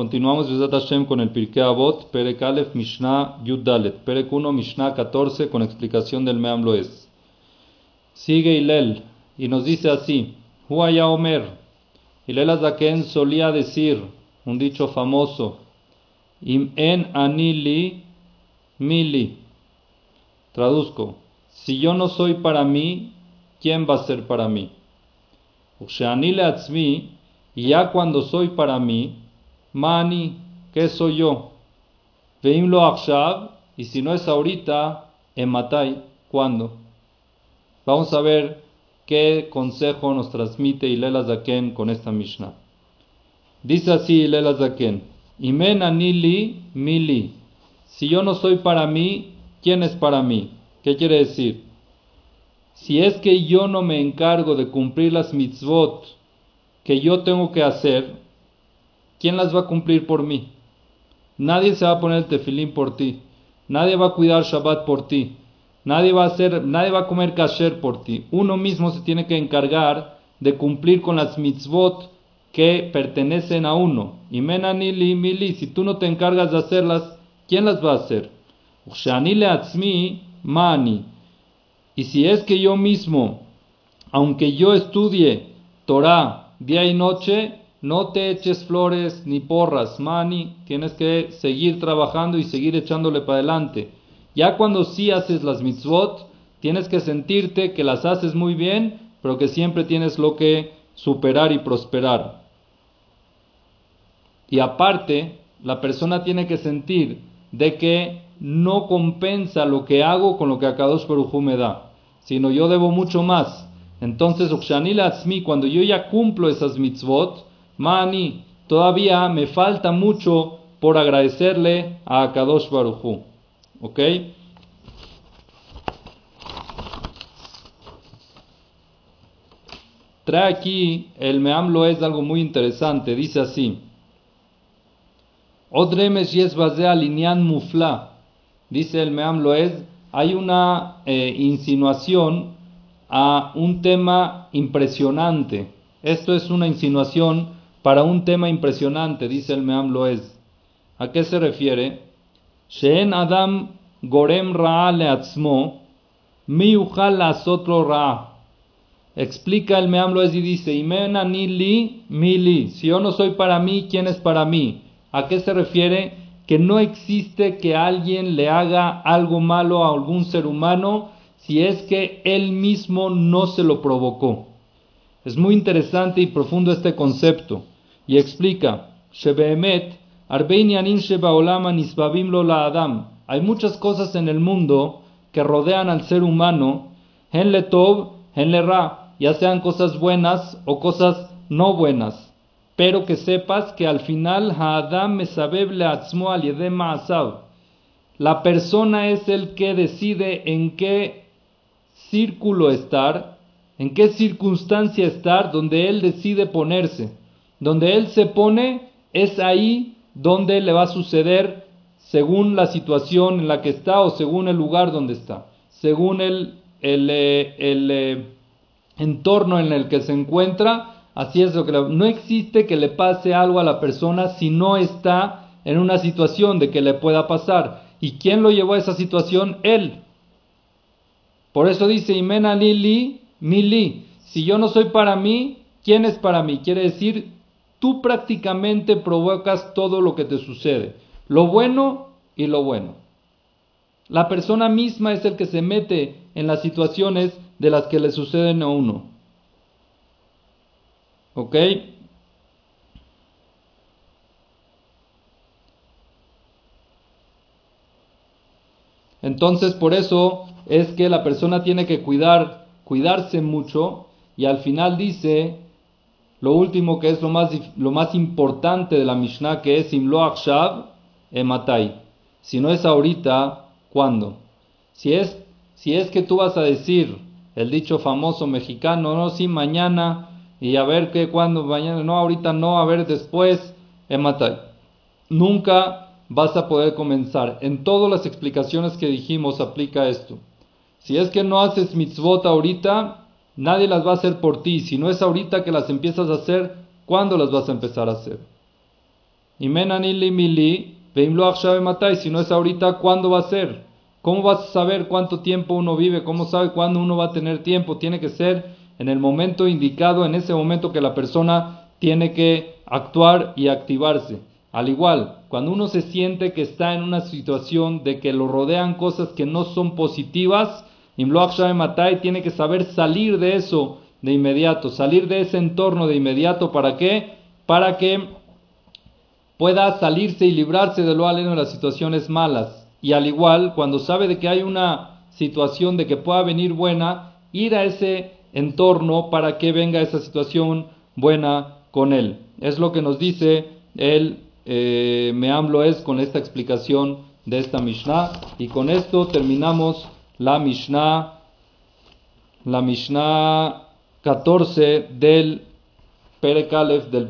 Continuamos Hashem con el Pirkei Avot, Perek Aleph, Mishnah Yud Dalet, Perek 1, Mishnah 14, con explicación del Meam Loes. Sigue Hilel y nos dice así: Huaya Omer. Hilel Azaken solía decir, un dicho famoso: Im en anili mili. Traduzco: Si yo no soy para mí, ¿quién va a ser para mí? Usheanile atzmi, y ya cuando soy para mí, Mani, ¿qué soy yo? Veimlo akshav, y si no es ahorita, ematai, ¿cuándo? Vamos a ver qué consejo nos transmite Ilela Zaken con esta Mishnah. Dice así Ilela Zaken, Imen anili mili. Si yo no soy para mí, ¿quién es para mí? ¿Qué quiere decir? Si es que yo no me encargo de cumplir las mitzvot que yo tengo que hacer, ¿quién las va a cumplir por mí? Nadie se va a poner el tefilín por ti. Nadie va a cuidar Shabbat por ti. Nadie va a hacer, nadie va a comer kasher por ti. Uno mismo se tiene que encargar de cumplir con las mitzvot que pertenecen a uno. Y menanili mili, si tú no te encargas de hacerlas, ¿quién las va a hacer? mani. Y si es que yo mismo, aunque yo estudie Torah día y noche, no te eches flores ni porras, mani, tienes que seguir trabajando y seguir echándole para adelante. Ya cuando sí haces las mitzvot, tienes que sentirte que las haces muy bien, pero que siempre tienes lo que superar y prosperar. Y aparte, la persona tiene que sentir de que no compensa lo que hago con lo que Akadosh Baruj me da, sino yo debo mucho más. Entonces, cuando yo ya cumplo esas mitzvot, Mani, todavía me falta mucho por agradecerle a Akadosh Baruchu. ¿Ok? Trae aquí el Meamlo es algo muy interesante. Dice así: Odremes yes alinian mufla. Dice el Meamlo es: hay una eh, insinuación a un tema impresionante. Esto es una insinuación para un tema impresionante, dice el Meam Loez. ¿A qué se refiere? Sheen Adam Gorem Ra Leatzmo, mi otro Ra. Explica el Meam Loez y dice: Imena ni li. Si yo no soy para mí, ¿quién es para mí? ¿A qué se refiere? Que no existe que alguien le haga algo malo a algún ser humano si es que él mismo no se lo provocó. Es muy interesante y profundo este concepto. Y explica, hay muchas cosas en el mundo que rodean al ser humano, en le tov, en le ra, ya sean cosas buenas o cosas no buenas, pero que sepas que al final Haadam mesabeb le atzmo al La persona es el que decide en qué círculo estar, en qué circunstancia estar, donde él decide ponerse. Donde Él se pone es ahí donde le va a suceder según la situación en la que está o según el lugar donde está, según el, el, eh, eh, entorno en el que se encuentra. Así es lo que no existe que le pase algo a la persona si no está en una situación de que le pueda pasar. ¿Y quién lo llevó a esa situación? Él. Por eso dice Imena Lili, Mili. Si yo no soy para mí, ¿quién es para mí? Quiere decir, tú prácticamente provocas todo lo que te sucede, lo bueno y lo bueno. La persona misma es el que se mete en las situaciones de las que le suceden a uno. ¿Ok? Entonces, por eso es que la persona tiene que cuidar, cuidarse mucho y al final dice lo último que es lo más, lo más importante de la Mishnah, que es Imlo Akshav Ematai. Si no es ahorita, ¿cuándo? Si es, si es que tú vas a decir el dicho famoso mexicano, no, sí, mañana, y a ver qué, cuándo, mañana, no, ahorita no, a ver después, Ematai. Nunca vas a poder comenzar. En todas las explicaciones que dijimos aplica esto. Si es que no haces mitzvot ahorita, Nadie las va a hacer por ti. Si no es ahorita que las empiezas a hacer, ¿cuándo las vas a empezar a hacer? Y menanili mili, matai, si no es ahorita, ¿cuándo va a ser? ¿Cómo vas a saber cuánto tiempo uno vive? ¿Cómo sabe cuándo uno va a tener tiempo? Tiene que ser en el momento indicado, en ese momento que la persona tiene que actuar y activarse. Al igual, cuando uno se siente que está en una situación de que lo rodean cosas que no son positivas, Matai tiene que saber salir de eso de inmediato, salir de ese entorno de inmediato. ¿Para qué? Para que pueda salirse y librarse de lo aleno de las situaciones malas. Y al igual, cuando sabe de que hay una situación de que pueda venir buena, ir a ese entorno para que venga esa situación buena con él. Es lo que nos dice el eh, Meamlo es con esta explicación de esta Mishnah. Y con esto terminamos la Mishnah, la Mishnah 14 del Perekalef del